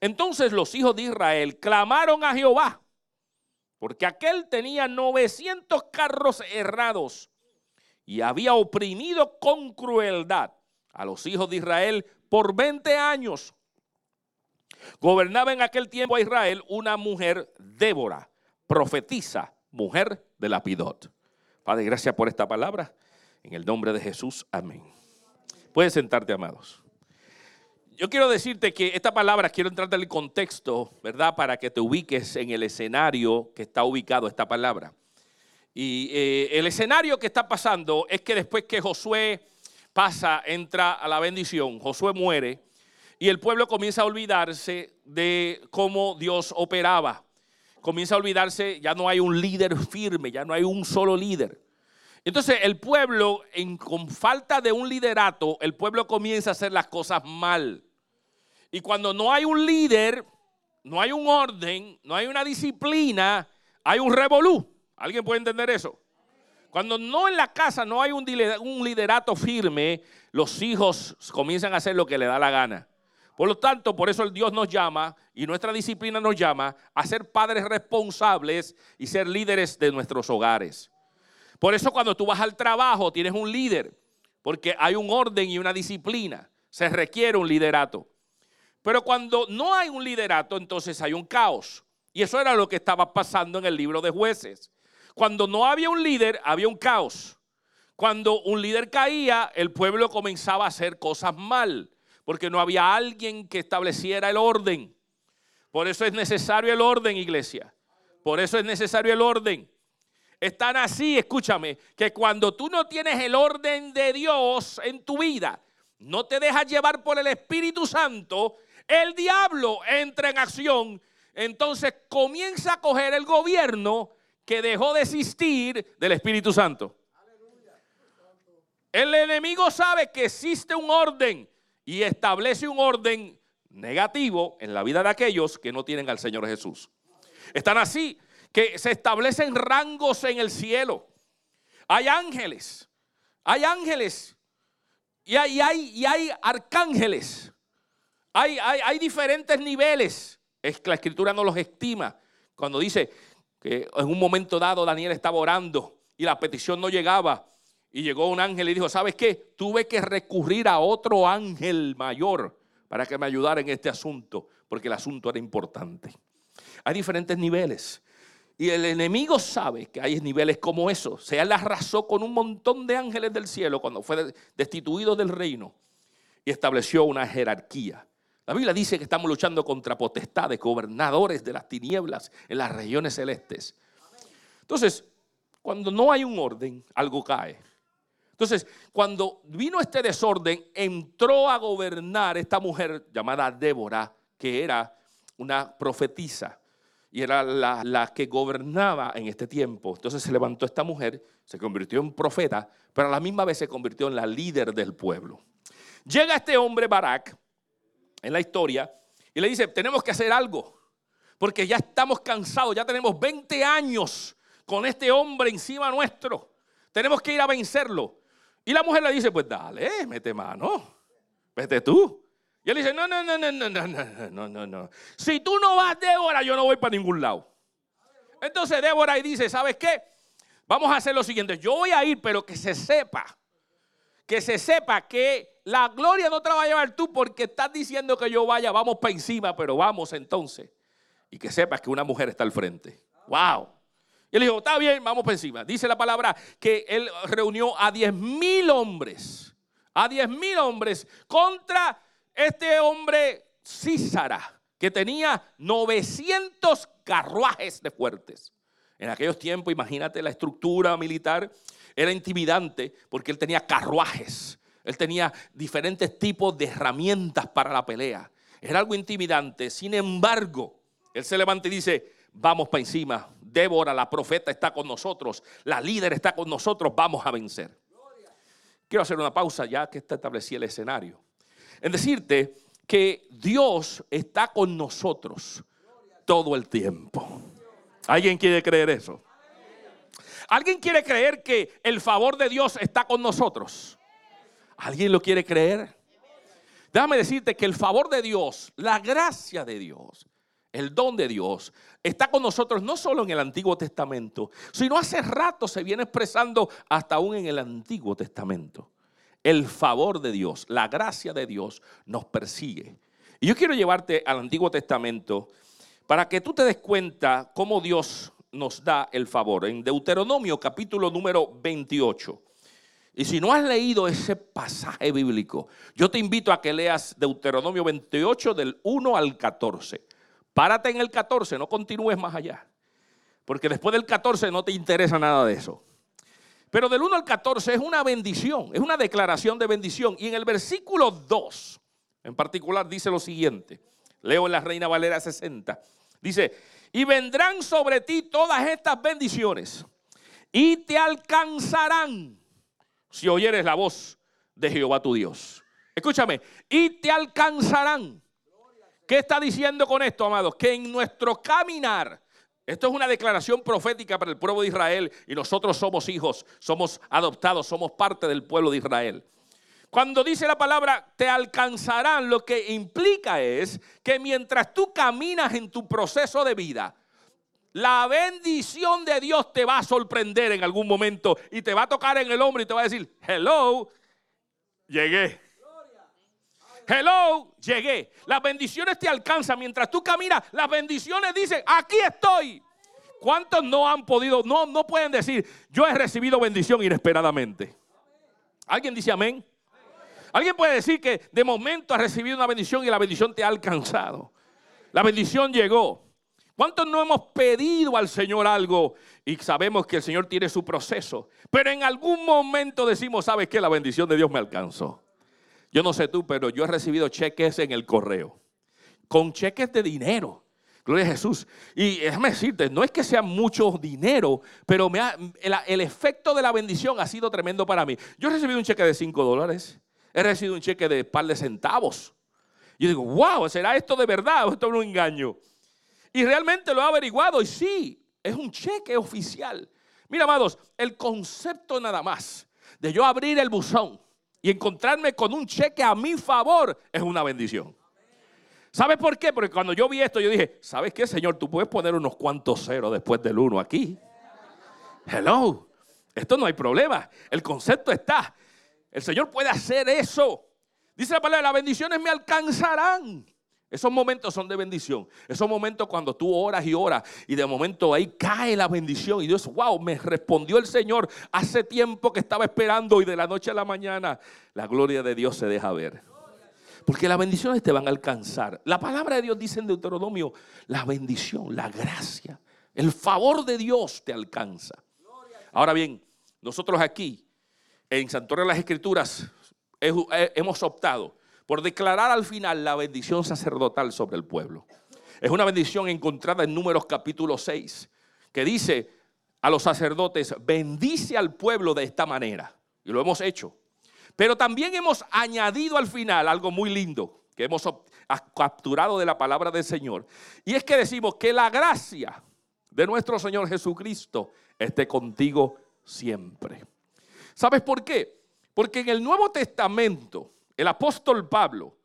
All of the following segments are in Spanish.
Entonces los hijos de Israel clamaron a Jehová, porque aquel tenía 900 carros errados y había oprimido con crueldad a los hijos de Israel por 20 años. Gobernaba en aquel tiempo a Israel una mujer, Débora, profetisa, mujer de Lapidot. Padre, gracias por esta palabra. En el nombre de Jesús, amén. Puedes sentarte, amados. Yo quiero decirte que esta palabra, quiero entrar en el contexto, ¿verdad? Para que te ubiques en el escenario que está ubicado esta palabra. Y eh, el escenario que está pasando es que después que Josué pasa, entra a la bendición, Josué muere y el pueblo comienza a olvidarse de cómo Dios operaba. Comienza a olvidarse, ya no hay un líder firme, ya no hay un solo líder. Entonces el pueblo, con falta de un liderato, el pueblo comienza a hacer las cosas mal. Y cuando no hay un líder, no hay un orden, no hay una disciplina, hay un revolú. ¿Alguien puede entender eso? Cuando no en la casa no hay un liderato firme, los hijos comienzan a hacer lo que le da la gana. Por lo tanto, por eso Dios nos llama y nuestra disciplina nos llama a ser padres responsables y ser líderes de nuestros hogares. Por eso cuando tú vas al trabajo tienes un líder, porque hay un orden y una disciplina. Se requiere un liderato. Pero cuando no hay un liderato, entonces hay un caos. Y eso era lo que estaba pasando en el libro de jueces. Cuando no había un líder, había un caos. Cuando un líder caía, el pueblo comenzaba a hacer cosas mal, porque no había alguien que estableciera el orden. Por eso es necesario el orden, iglesia. Por eso es necesario el orden. Están así, escúchame, que cuando tú no tienes el orden de Dios en tu vida, no te dejas llevar por el Espíritu Santo, el diablo entra en acción, entonces comienza a coger el gobierno que dejó de existir del Espíritu Santo. El enemigo sabe que existe un orden y establece un orden negativo en la vida de aquellos que no tienen al Señor Jesús. Están así que se establecen rangos en el cielo. Hay ángeles, hay ángeles y hay, hay, y hay arcángeles. Hay, diferentes niveles. Es que la escritura no los estima. Cuando dice que en un momento dado Daniel estaba orando y la petición no llegaba. Y llegó un ángel y dijo, ¿sabes qué? Tuve que recurrir a otro ángel mayor para que me ayudara en este asunto, porque el asunto era importante. Hay diferentes niveles. Y el enemigo sabe que hay niveles como esos. Se arrasó con un montón de ángeles del cielo cuando fue destituido del reino y estableció una jerarquía. La Biblia dice que estamos luchando contra potestades, gobernadores de las tinieblas en las regiones celestes. Entonces, cuando no hay un orden, algo cae. Entonces, cuando vino este desorden, entró a gobernar esta mujer llamada Débora, que era una profetisa y era la, que gobernaba en este tiempo. Entonces se levantó esta mujer, se convirtió en profeta, pero a la misma vez se convirtió en la líder del pueblo. Llega este hombre, Barak, en la historia, y le dice, tenemos que hacer algo, porque ya estamos cansados, ya tenemos 20 años con este hombre encima nuestro, tenemos que ir a vencerlo. Y la mujer le dice, pues dale, mete mano, vete tú. Y él dice, no, no, no, no, no, no, no, no, no, no. Si tú no vas, Débora, yo no voy para ningún lado. Entonces Débora ahí dice, ¿sabes qué? Vamos a hacer lo siguiente. Yo voy a ir, pero que se sepa. Que se sepa que la gloria no te la va a llevar tú porque estás diciendo que yo vaya, vamos para encima, pero vamos entonces. Y que sepas que una mujer está al frente. ¡Wow! Y él dijo, está bien, vamos para encima. Dice la palabra que él reunió a 10 mil hombres. A 10 mil hombres contra este hombre Císara, que tenía 900 carruajes de fuertes. En aquellos tiempos, imagínate la estructura militar, era intimidante porque él tenía carruajes, él tenía diferentes tipos de herramientas para la pelea. Era algo intimidante. Sin embargo, él se levanta y dice, vamos para encima. Débora, la profeta, está con nosotros. La líder está con nosotros. Vamos a vencer. Quiero hacer una pausa ya que está establecido el escenario en decirte que Dios está con nosotros todo el tiempo. ¿Alguien quiere creer eso? ¿Alguien quiere creer que el favor de Dios está con nosotros? ¿Alguien lo quiere creer? Déjame decirte que el favor de Dios, la gracia de Dios, el don de Dios, está con nosotros no solo en el Antiguo Testamento, sino hace rato se viene expresando hasta aún en el Antiguo Testamento. El favor de Dios, la gracia de Dios nos persigue. Y yo quiero llevarte al Antiguo Testamento para que tú te des cuenta cómo Dios nos da el favor. En Deuteronomio capítulo número 28. Y si no has leído ese pasaje bíblico, yo te invito a que leas Deuteronomio 28 del 1 al 14. Párate en el 14, no continúes más allá. Porque después del 14 no te interesa nada de eso. Pero del 1 al 14 es una bendición, es una declaración de bendición. Y en el versículo 2, en particular, dice lo siguiente. Leo en la Reina Valera 60. Dice, y vendrán sobre ti todas estas bendiciones y te alcanzarán si oyeres la voz de Jehová tu Dios. Escúchame, y te alcanzarán. ¿Qué está diciendo con esto, amados? Que en nuestro caminar, esto es una declaración profética para el pueblo de Israel y nosotros somos hijos, somos adoptados, somos parte del pueblo de Israel. Cuando dice la palabra te alcanzarán, lo que implica es que mientras tú caminas en tu proceso de vida, la bendición de Dios te va a sorprender en algún momento y te va a tocar en el hombro y te va a decir, hello, llegué. Hello, llegué. Las bendiciones te alcanzan mientras tú caminas. Las bendiciones dicen, aquí estoy. ¿Cuántos no han podido, no, no pueden decir, yo he recibido bendición inesperadamente? ¿Alguien dice amén? Alguien puede decir que de momento has recibido una bendición y la bendición te ha alcanzado. La bendición llegó. ¿Cuántos no hemos pedido al Señor algo y sabemos que el Señor tiene su proceso? Pero en algún momento decimos, ¿sabes qué? La bendición de Dios me alcanzó. Yo no sé tú, pero yo he recibido cheques en el correo. Con cheques de dinero. Gloria a Jesús. Y déjame decirte, no es que sea mucho dinero, pero el, efecto de la bendición ha sido tremendo para mí. Yo he recibido un cheque de 5 dólares he recibido un cheque de par de centavos. Y digo, wow, ¿será esto de verdad o esto es un engaño? Y realmente lo he averiguado y sí, es un cheque oficial. Mira, amados, el concepto nada más de yo abrir el buzón y encontrarme con un cheque a mi favor es una bendición. ¿Sabes por qué? Porque cuando yo vi esto, yo dije, ¿sabes qué, Señor? Tú puedes poner unos cuantos ceros después del uno aquí. Hello. Esto no hay problema. El concepto está. El Señor puede hacer eso. Dice la palabra, las bendiciones me alcanzarán. Esos momentos son de bendición. Esos momentos cuando tú oras y oras y de momento ahí cae la bendición y Dios, wow, me respondió el Señor hace tiempo que estaba esperando y de la noche a la mañana la gloria de Dios se deja ver. Porque las bendiciones te van a alcanzar. La palabra de Dios dice en Deuteronomio, la bendición, la gracia, el favor de Dios te alcanza. Ahora bien, nosotros aquí en Santuario de las Escrituras hemos optado por declarar al final la bendición sacerdotal sobre el pueblo. Es una bendición encontrada en Números capítulo 6, que dice a los sacerdotes, bendice al pueblo de esta manera. Y lo hemos hecho. Pero también hemos añadido al final algo muy lindo que hemos capturado de la palabra del Señor. Y es que decimos que la gracia de nuestro Señor Jesucristo esté contigo siempre. ¿Sabes por qué? Porque en el Nuevo Testamento el apóstol Pablo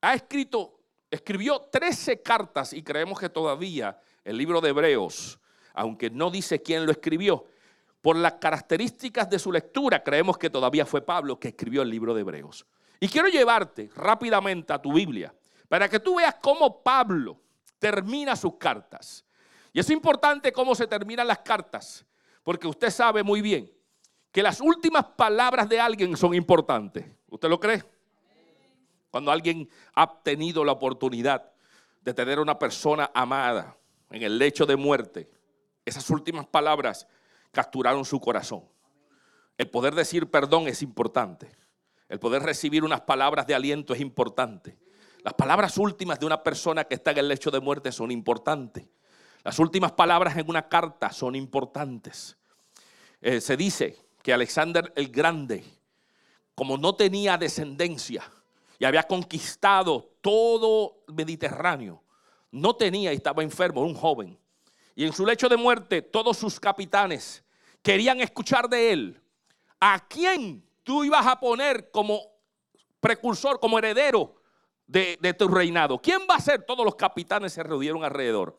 ha escrito, escribió 13 cartas y creemos que todavía el libro de Hebreos, aunque no dice quién lo escribió, por las características de su lectura creemos que todavía fue Pablo que escribió el libro de Hebreos. Y quiero llevarte rápidamente a tu Biblia para que tú veas cómo Pablo termina sus cartas. Y es importante cómo se terminan las cartas, porque usted sabe muy bien que las últimas palabras de alguien son importantes. ¿Usted lo cree? Cuando alguien ha tenido la oportunidad de tener a una persona amada en el lecho de muerte, esas últimas palabras capturaron su corazón. El poder decir perdón es importante. El poder recibir unas palabras de aliento es importante. Las palabras últimas de una persona que está en el lecho de muerte son importantes. Las últimas palabras en una carta son importantes. Eh, se dice que Alexander el Grande, como no tenía descendencia y había conquistado todo Mediterráneo, no tenía y estaba enfermo, un joven. Y en su lecho de muerte, todos sus capitanes querían escuchar de él. ¿A quién tú ibas a poner como precursor, como heredero de, de tu reinado? ¿Quién va a ser? Todos los capitanes se reunieron alrededor.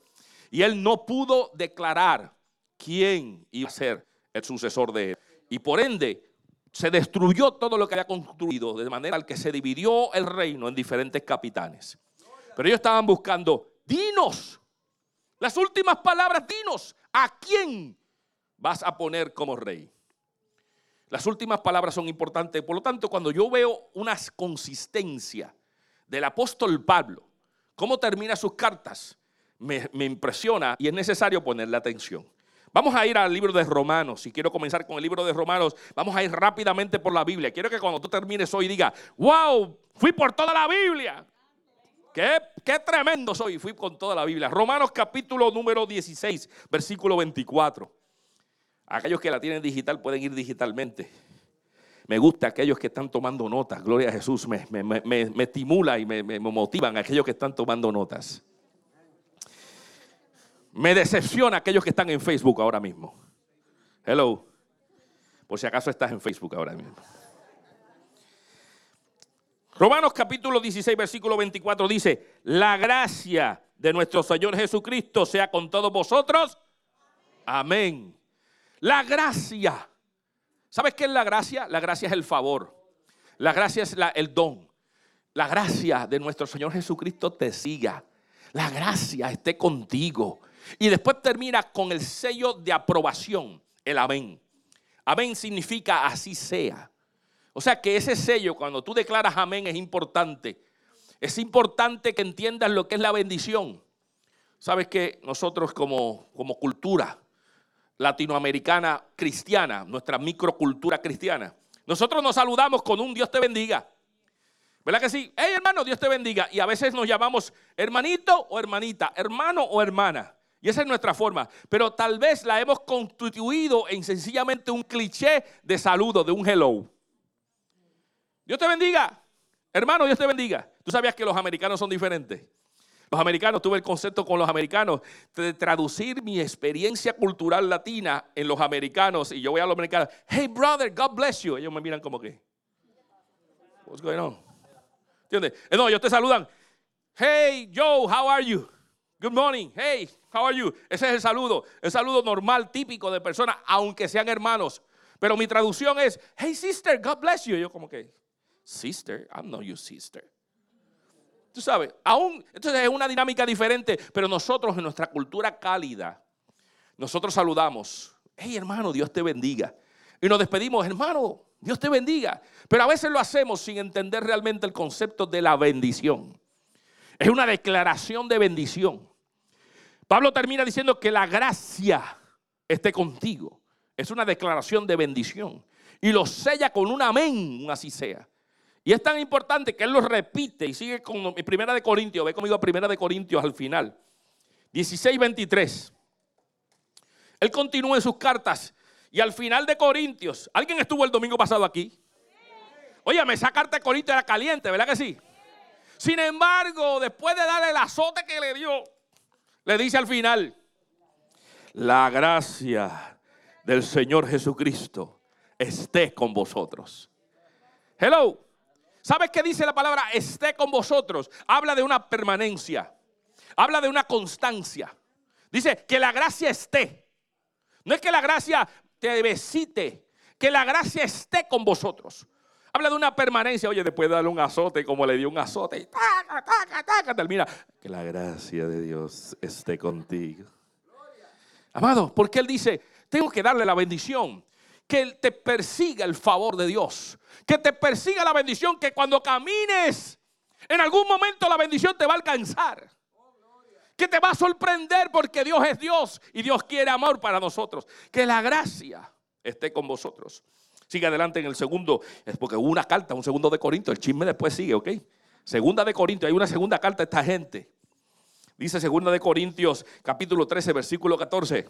Y él no pudo declarar quién iba a ser el sucesor de él. Y por ende, se destruyó todo lo que había construido, de manera que se dividió el reino en diferentes capitanes. Pero ellos estaban buscando, dinos, las últimas palabras, dinos, ¿a quién vas a poner como rey? Las últimas palabras son importantes. Por lo tanto, cuando yo veo una consistencia del apóstol Pablo, cómo termina sus cartas, me, me impresiona y es necesario ponerle atención. Vamos a ir al libro de Romanos. Y quiero comenzar con el libro de Romanos. Vamos a ir rápidamente por la Biblia. Quiero que cuando tú termines hoy diga, wow, fui por toda la Biblia. Qué, qué, tremendo soy. Fui con toda la Biblia. Romanos capítulo número 16, versículo 24. Aquellos que la tienen digital pueden ir digitalmente. Me gusta aquellos que están tomando notas. Gloria a Jesús. Me, me, me, me estimula y me, motivan aquellos que están tomando notas. Me decepciona aquellos que están en Facebook ahora mismo. Hello. Por si acaso estás en Facebook ahora mismo. Romanos capítulo 16, versículo 24 dice, la gracia de nuestro Señor Jesucristo sea con todos vosotros. Amén. La gracia. ¿Sabes qué es la gracia? La gracia es el favor. La gracia es el don. La gracia de nuestro Señor Jesucristo te siga. La gracia esté contigo. Y después termina con el sello de aprobación, el amén. Amén significa así sea. O sea que ese sello, cuando tú declaras amén, es importante. Es importante que entiendas lo que es la bendición. Sabes que nosotros como, como cultura latinoamericana cristiana, nuestra microcultura cristiana, nosotros nos saludamos con un Dios te bendiga. ¿Verdad que sí? Hey hermano, Dios te bendiga. Y a veces nos llamamos hermanito o hermanita, hermano o hermana. Y esa es nuestra forma. Pero tal vez la hemos constituido en sencillamente un cliché de saludo, de un hello. Dios te bendiga. Hermano, Dios te bendiga. ¿Tú sabías que los americanos son diferentes? Los americanos, tuve el concepto con los americanos de traducir mi experiencia cultural latina en los americanos. Y yo voy a los americanos, hey brother, God bless you. Ellos me miran como que, what's going on? ¿Entiendes? No, ellos te saludan, hey Joe, how are you? Good morning. Hey, how are you? Ese es el saludo. El saludo normal, típico de personas, aunque sean hermanos. Pero mi traducción es, hey sister, God bless you. yo como que, sister, I'm not your sister. Tú sabes, aún, entonces es una dinámica diferente, pero nosotros en nuestra cultura cálida, nosotros saludamos, hey hermano, Dios te bendiga. Y nos despedimos, hermano, Dios te bendiga. Pero a veces lo hacemos sin entender realmente el concepto de la bendición. Es una declaración de bendición. Pablo termina diciendo que la gracia esté contigo. Es una declaración de bendición. Y lo sella con un amén, así sea. Y es tan importante que él lo repite y sigue con primera de Corintios. Ve conmigo a primera de Corintios al final. 16, 23. Él continúa en sus cartas. Y al final de Corintios, ¿alguien estuvo el domingo pasado aquí? Oye, esa carta de Corintios era caliente, ¿verdad que sí? Sin embargo, después de darle el azote que le dio, le dice al final, la gracia del Señor Jesucristo esté con vosotros. Hello. ¿Sabes qué dice la palabra esté con vosotros? Habla de una permanencia. Habla de una constancia. Dice que la gracia esté. No es que la gracia te besite, que la gracia esté con vosotros. Habla de una permanencia. Oye, después de darle un azote, como le dio un azote, y taca, taca, termina. Que la gracia de Dios esté contigo. Amado, porque Él dice, tengo que darle la bendición. Que te persiga el favor de Dios. Que te persiga la bendición. Que cuando camines, en algún momento la bendición te va a alcanzar. Que te va a sorprender porque Dios es Dios y Dios quiere amor para nosotros. Que la gracia esté con vosotros. Sigue adelante en el segundo, es porque hubo una carta, un segundo de Corinto, el chisme después sigue, ¿ok? Segunda de Corintios, hay una segunda carta a esta gente. Dice segunda de Corintios, capítulo 13, versículo 14.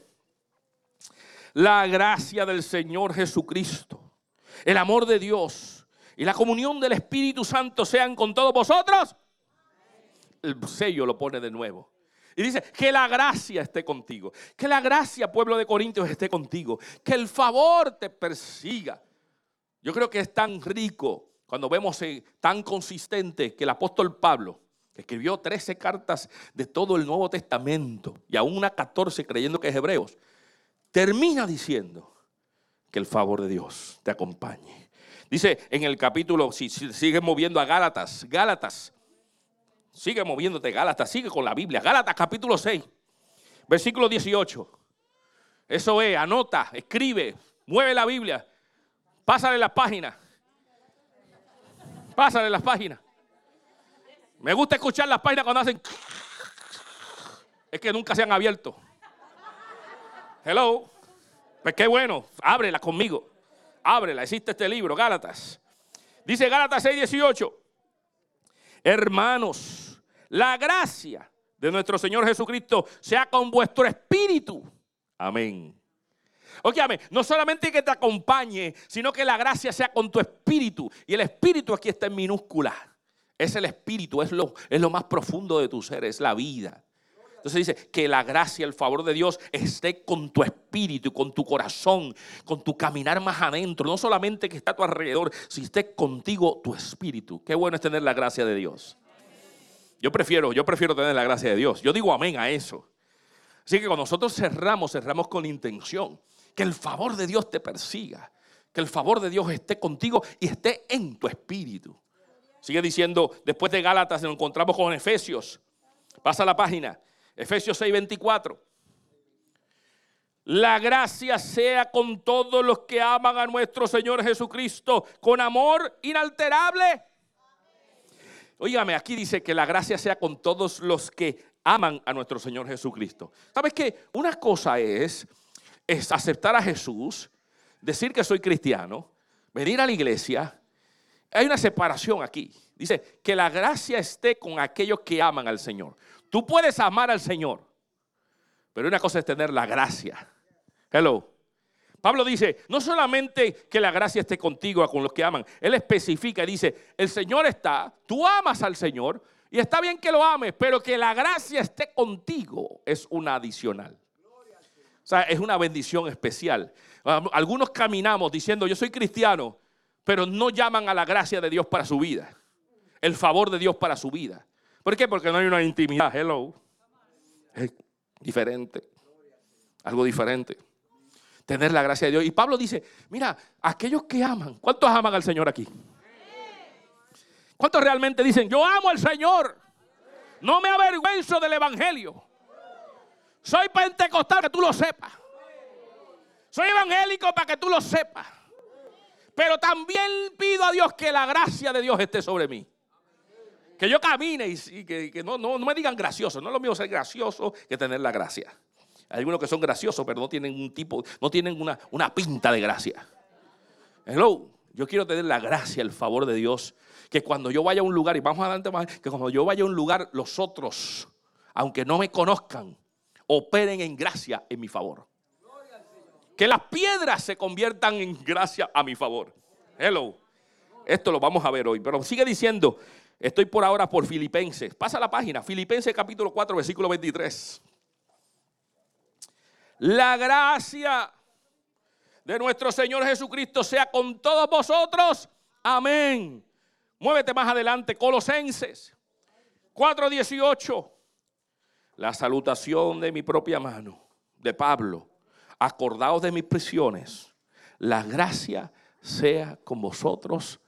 La gracia del Señor Jesucristo, el amor de Dios y la comunión del Espíritu Santo sean con todos vosotros. El sello lo pone de nuevo. Y dice, que la gracia esté contigo. Que la gracia, pueblo de Corintios, esté contigo. Que el favor te persiga. Yo creo que es tan rico cuando vemos eh, tan consistente que el apóstol Pablo, que escribió 13 cartas de todo el Nuevo Testamento y aún una 14 creyendo que es Hebreos, termina diciendo que el favor de Dios te acompañe. Dice en el capítulo, si, sigue moviendo a Gálatas, Gálatas, sigue moviéndote Gálatas, sigue con la Biblia, Gálatas capítulo 6, versículo 18. Eso es, anota, escribe, mueve la Biblia, pásale las páginas. Pásale las páginas. Me gusta escuchar las páginas cuando hacen. Es que nunca se han abierto. Hello. Pues qué bueno. Ábrela conmigo. Ábrela. Existe este libro, Gálatas. Dice Gálatas 6:18. Hermanos, la gracia de nuestro Señor Jesucristo sea con vuestro espíritu. Amén. Óyame, no solamente que te acompañe, sino que la gracia sea con tu espíritu. Y el espíritu aquí está en minúscula. Es el espíritu, es lo, es lo más profundo de tu ser, es la vida. Entonces dice que la gracia, el favor de Dios esté con tu espíritu, con tu corazón, con tu caminar más adentro. No solamente que está a tu alrededor, si esté contigo tu espíritu. Qué bueno es tener la gracia de Dios. Yo prefiero, yo prefiero tener la gracia de Dios. Yo digo amén a eso. Así que cuando nosotros cerramos, cerramos con intención. Que el favor de Dios te persiga. Que el favor de Dios esté contigo y esté en tu espíritu. Sigue diciendo, después de Gálatas nos encontramos con Efesios. Pasa la página. Efesios 6:24. La gracia sea con todos los que aman a nuestro Señor Jesucristo con amor inalterable. Óigame, aquí dice que la gracia sea con todos los que aman a nuestro Señor Jesucristo. ¿Sabes qué? Una cosa es, es aceptar a Jesús, decir que soy cristiano, venir a la iglesia. Hay una separación aquí. Dice que la gracia esté con aquellos que aman al Señor. Tú puedes amar al Señor, pero una cosa es tener la gracia. Hello. Pablo dice, no solamente que la gracia esté contigo con los que aman, él especifica, dice, el Señor está, tú amas al Señor, y está bien que lo ames, pero que la gracia esté contigo es una adicional. O sea, es una bendición especial. Algunos caminamos diciendo, yo soy cristiano, pero no llaman a la gracia de Dios para su vida. El favor de Dios para su vida. ¿Por qué? Porque no hay una intimidad. Hello. Es diferente. Algo diferente. Tener la gracia de Dios. Y Pablo dice, mira, aquellos que aman, ¿cuántos aman al Señor aquí? ¿Cuántos realmente dicen, yo amo al Señor? No me avergüenzo del Evangelio. Soy pentecostal, para que tú lo sepas. Soy evangélico para que tú lo sepas. Pero también pido a Dios que la gracia de Dios esté sobre mí. Que yo camine y, que, no, me digan gracioso. No es lo mío ser gracioso que tener la gracia. Hay algunos que son graciosos, pero no tienen un tipo, no tienen una, una pinta de gracia. Hello. Yo quiero tener la gracia, el favor de Dios que cuando yo vaya a un lugar, y vamos adelante más, que cuando yo vaya a un lugar, los otros, aunque no me conozcan, operen en gracia en mi favor. Que las piedras se conviertan en gracia a mi favor. Hello. Esto lo vamos a ver hoy. Pero sigue diciendo, estoy por ahora por Filipenses. Pasa la página, Filipenses capítulo 4, versículo 23. La gracia de nuestro Señor Jesucristo sea con todos vosotros. Amén. Muévete más adelante, Colosenses 4:18. La salutación de mi propia mano, de Pablo. Acordaos de mis prisiones. La gracia sea con vosotros.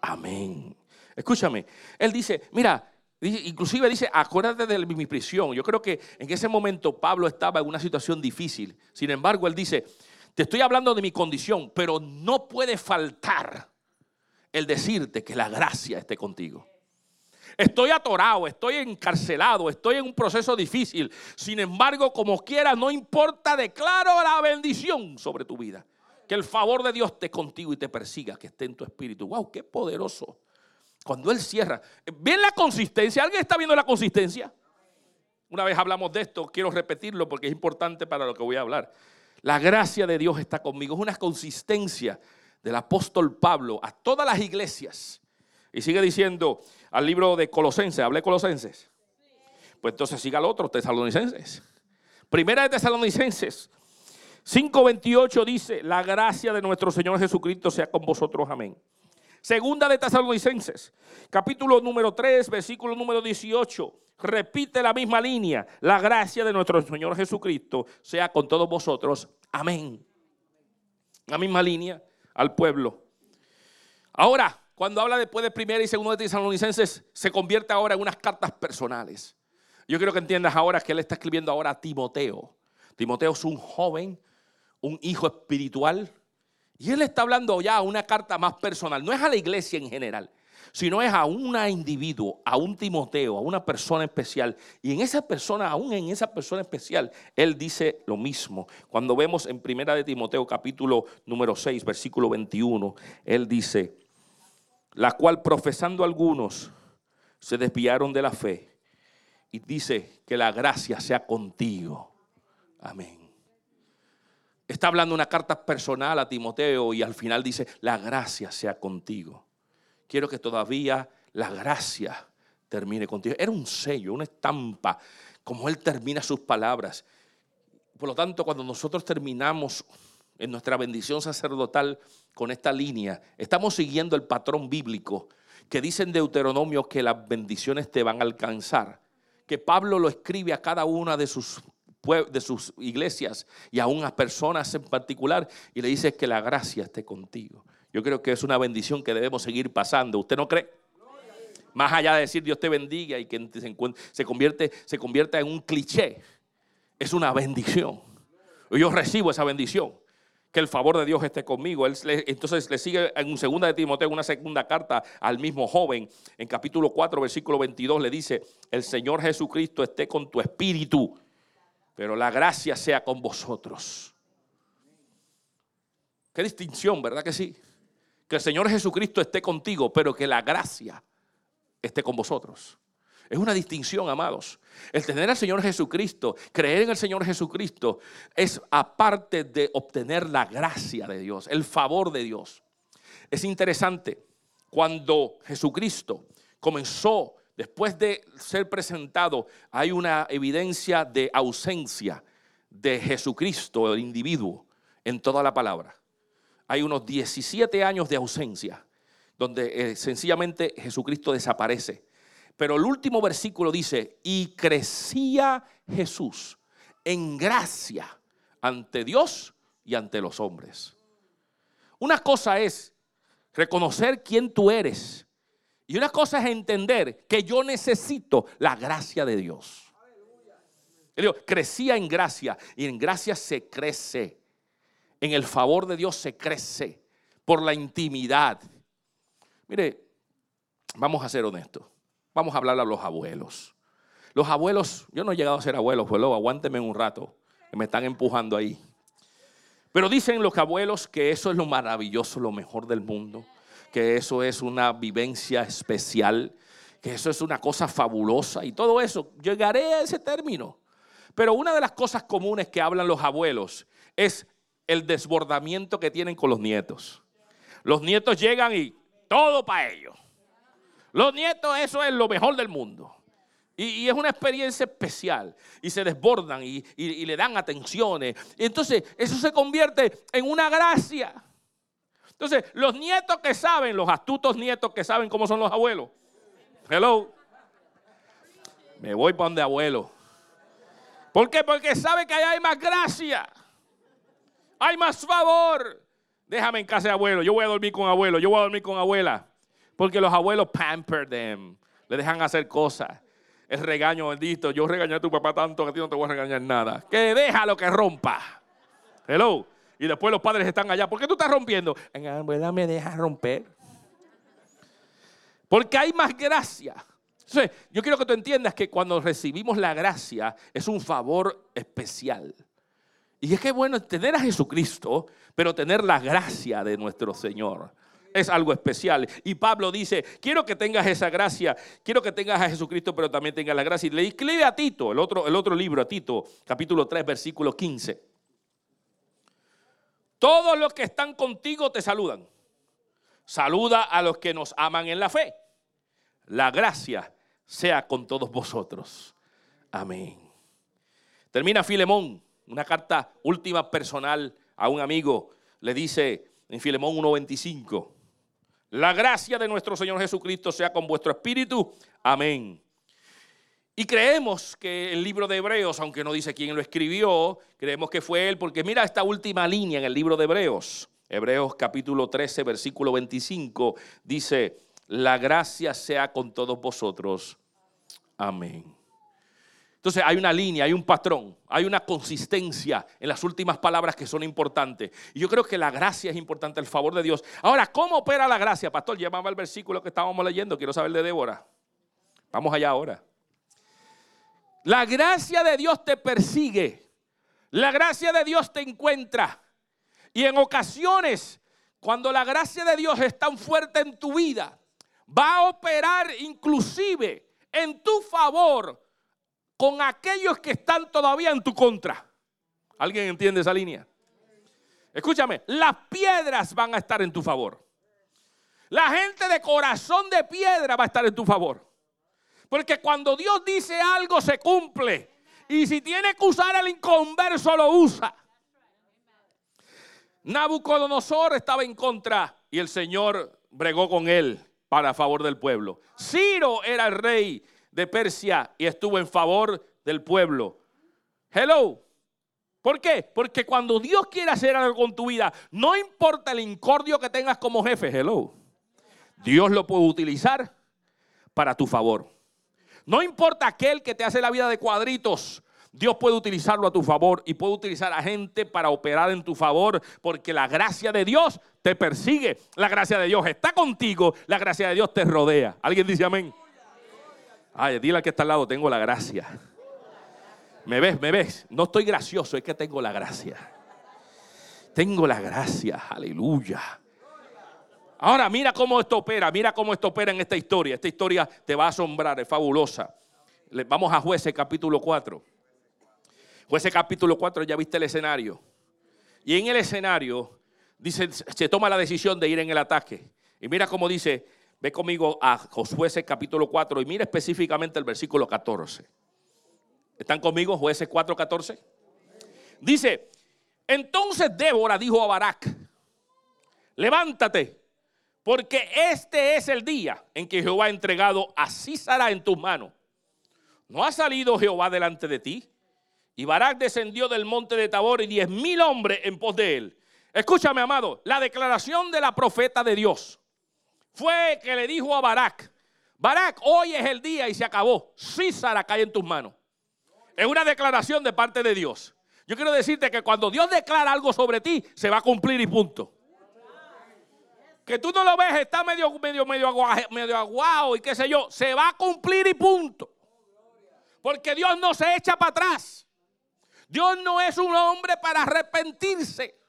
Amén. Escúchame, él dice, mira, inclusive dice, acuérdate de mi prisión. Yo creo que en ese momento Pablo estaba en una situación difícil. Sin embargo, él dice, te estoy hablando de mi condición, pero no puede faltar el decirte que la gracia esté contigo. Estoy atorado, estoy encarcelado, estoy en un proceso difícil. Sin embargo, como quiera, no importa, declaro la bendición sobre tu vida. Que el favor de Dios esté contigo y te persiga, que esté en tu espíritu. ¡Wow! ¡Qué poderoso! Cuando Él cierra. ¿Ven la consistencia? ¿Alguien está viendo la consistencia? Una vez hablamos de esto, quiero repetirlo porque es importante para lo que voy a hablar. La gracia de Dios está conmigo. Es una consistencia del apóstol Pablo a todas las iglesias. Y sigue diciendo al libro de Colosenses, ¿hablé Colosenses? Pues entonces siga al otro, Tesalonicenses. Primera de Tesalonicenses 5:28 dice, la gracia de nuestro Señor Jesucristo sea con vosotros, amén. Segunda de Tesalonicenses, capítulo número 3, versículo número 18. Repite la misma línea. La gracia de nuestro Señor Jesucristo sea con todos vosotros. Amén. La misma línea al pueblo. Ahora, cuando habla después de primera y segunda de Tesalonicenses, se convierte ahora en unas cartas personales. Yo quiero que entiendas ahora que él está escribiendo ahora a Timoteo. Timoteo es un joven, un hijo espiritual, y él está hablando ya una carta más personal. No es a la iglesia en general, sino es a un individuo, a un Timoteo, a una persona especial. Y en esa persona, aún en esa persona especial, él dice lo mismo. Cuando vemos en Primera de Timoteo capítulo número 6, versículo 21, él dice, la cual profesando algunos se desviaron de la fe. Y dice que la gracia sea contigo. Amén está hablando una carta personal a Timoteo y al final dice, la gracia sea contigo. Quiero que todavía la gracia termine contigo. Era un sello, una estampa, como él termina sus palabras. Por lo tanto, cuando nosotros terminamos en nuestra bendición sacerdotal con esta línea, estamos siguiendo el patrón bíblico que dice en Deuteronomio que las bendiciones te van a alcanzar, que Pablo lo escribe a cada una de sus de sus iglesias y a unas personas en particular y le dice que la gracia esté contigo. Yo creo que es una bendición que debemos seguir pasando. ¿Usted no cree? Más allá de decir Dios te bendiga y que se, convierte, se convierta en un cliché, es una bendición. Yo recibo esa bendición. Que el favor de Dios esté conmigo. Él, entonces le sigue en un segunda de Timoteo, una segunda carta al mismo joven. En capítulo 4, versículo 22 le dice, el Señor Jesucristo esté con tu espíritu pero la gracia sea con vosotros. Qué distinción, ¿verdad que sí? Que el Señor Jesucristo esté contigo, pero que la gracia esté con vosotros. Es una distinción, amados. El tener al Señor Jesucristo, creer en el Señor Jesucristo, es aparte de obtener la gracia de Dios, el favor de Dios. Es interesante, cuando Jesucristo comenzó Después de ser presentado, hay una evidencia de ausencia de Jesucristo, el individuo, en toda la palabra. Hay unos 17 años de ausencia, donde eh, sencillamente Jesucristo desaparece. Pero el último versículo dice, y crecía Jesús en gracia ante Dios y ante los hombres. Una cosa es reconocer quién tú eres y una cosa es entender que yo necesito la gracia de Dios. Crecía en gracia y en gracia se crece. En el favor de Dios se crece por la intimidad. Mire, vamos a ser honestos. Vamos a hablar a los abuelos. Los abuelos, yo no he llegado a ser abuelo, pues luego aguánteme un rato, que me están empujando ahí. Pero dicen los abuelos que eso es lo maravilloso, lo mejor del mundo que eso es una vivencia especial, que eso es una cosa fabulosa y todo eso. Llegaré a ese término. Pero una de las cosas comunes que hablan los abuelos es el desbordamiento que tienen con los nietos. Los nietos llegan y todo para ellos. Los nietos, eso es lo mejor del mundo. Y, es una experiencia especial. Y se desbordan y, le dan atenciones. Entonces eso se convierte en una gracia. Entonces, los nietos que saben, los astutos nietos que saben cómo son los abuelos. Hello. Me voy para donde abuelo. ¿Por qué? Porque sabe que allá hay más gracia. Hay más favor. Déjame en casa de abuelo. Yo voy a dormir con abuelo. Yo voy a dormir con abuela. Porque los abuelos pamper them. Le dejan hacer cosas. El regaño bendito. Yo regañé a tu papá tanto que a ti no te voy a regañar nada. Que deja lo que rompa. Hello. Y después los padres están allá. ¿Por qué tú estás rompiendo? En la abuela me deja romper. Porque hay más gracia. Yo quiero que tú entiendas que cuando recibimos la gracia es un favor especial. Y es que bueno tener a Jesucristo, pero tener la gracia de nuestro Señor es algo especial. Y Pablo dice, quiero que tengas esa gracia, quiero que tengas a Jesucristo, pero también tengas la gracia. Y le escribe a Tito, el otro, el otro libro, a Tito, capítulo 3, versículo 15. Todos los que están contigo te saludan. Saluda a los que nos aman en la fe. La gracia sea con todos vosotros. Amén. Termina Filemón, una carta última personal a un amigo. Le dice en Filemón 1.25, La gracia de nuestro Señor Jesucristo sea con vuestro espíritu. Amén. Y creemos que el libro de Hebreos, aunque no dice quién lo escribió, creemos que fue él, porque mira esta última línea en el libro de Hebreos. Hebreos capítulo 13, versículo 25, dice, la gracia sea con todos vosotros. Amén. Entonces hay una línea, hay un patrón, hay una consistencia en las últimas palabras que son importantes. Y yo creo que la gracia es importante, el favor de Dios. Ahora, ¿cómo opera la gracia? Pastor, llamaba el versículo que estábamos leyendo, quiero saber de Débora. Vamos allá ahora. La gracia de Dios te persigue. La gracia de Dios te encuentra. Y en ocasiones, cuando la gracia de Dios es tan fuerte en tu vida, va a operar inclusive en tu favor con aquellos que están todavía en tu contra. ¿Alguien entiende esa línea? Escúchame, las piedras van a estar en tu favor. La gente de corazón de piedra va a estar en tu favor. Porque cuando Dios dice algo se cumple. Y si tiene que usar el inconverso, lo usa. Nabucodonosor estaba en contra y el Señor bregó con él para favor del pueblo. Ciro era el rey Persia y estuvo en favor del pueblo. Hello. ¿Por qué? Porque cuando Dios quiere hacer algo con tu vida, no importa el incordio que tengas como jefe, hello. Dios lo puede utilizar para tu favor. No importa aquel que te hace la vida de cuadritos, Dios puede utilizarlo a tu favor y puede utilizar a gente para operar en tu favor, porque la gracia de Dios te persigue, la gracia de Dios está contigo, la gracia de Dios te rodea. ¿Alguien dice amén? Ay, dile al que está al lado, tengo la gracia. ¿Me ves? ¿Me ves? No estoy gracioso, es que tengo la gracia. Tengo la gracia, aleluya. Ahora mira cómo esto opera, mira cómo esto opera en esta historia. Esta historia te va a asombrar, es fabulosa. Vamos a jueces capítulo 4. Jueces capítulo 4, ya viste el escenario. Y en el escenario dice, se toma la decisión de ir en el ataque. Y mira cómo dice, Ve conmigo a Josué capítulo 4 y mira específicamente el versículo 14. ¿Están conmigo? Jueces 4, 14. Dice, entonces Débora dijo a Barak, levántate, porque este es el día en que Jehová ha entregado a Císara en tus manos. ¿No ha salido Jehová delante de ti? Y Barak descendió del monte de Tabor y diez mil hombres en pos de él. Escúchame, amado, la declaración de la profeta de Dios fue que le dijo a Barak, Barak, hoy es el día y se acabó. Císara cae en tus manos. Es una declaración de parte de Dios. Yo quiero decirte que cuando Dios declara algo sobre ti, se va a cumplir y punto. Que tú no lo ves, está medio, medio, medio, aguado, medio aguado y qué sé yo, se va a cumplir y punto. Porque Dios no se echa para atrás. Dios no es un hombre para arrepentirse.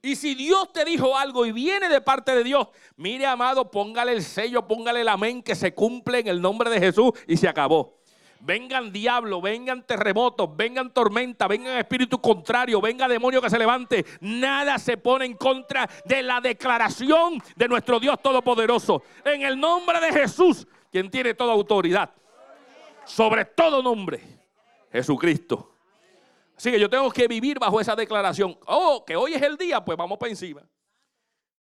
Y si Dios te dijo algo y viene de parte de Dios, mire amado, póngale el sello, póngale el amén que se cumple en el nombre de Jesús y se acabó. Vengan diablo, vengan terremotos, vengan tormenta, vengan espíritu contrario, venga demonio que se levante. Nada se pone en contra de la declaración de nuestro Dios Todopoderoso. En el nombre de Jesús, quien tiene toda autoridad. Sobre todo nombre, Jesucristo. Así que yo tengo que vivir bajo esa declaración. Oh, que hoy es el día, pues vamos para encima.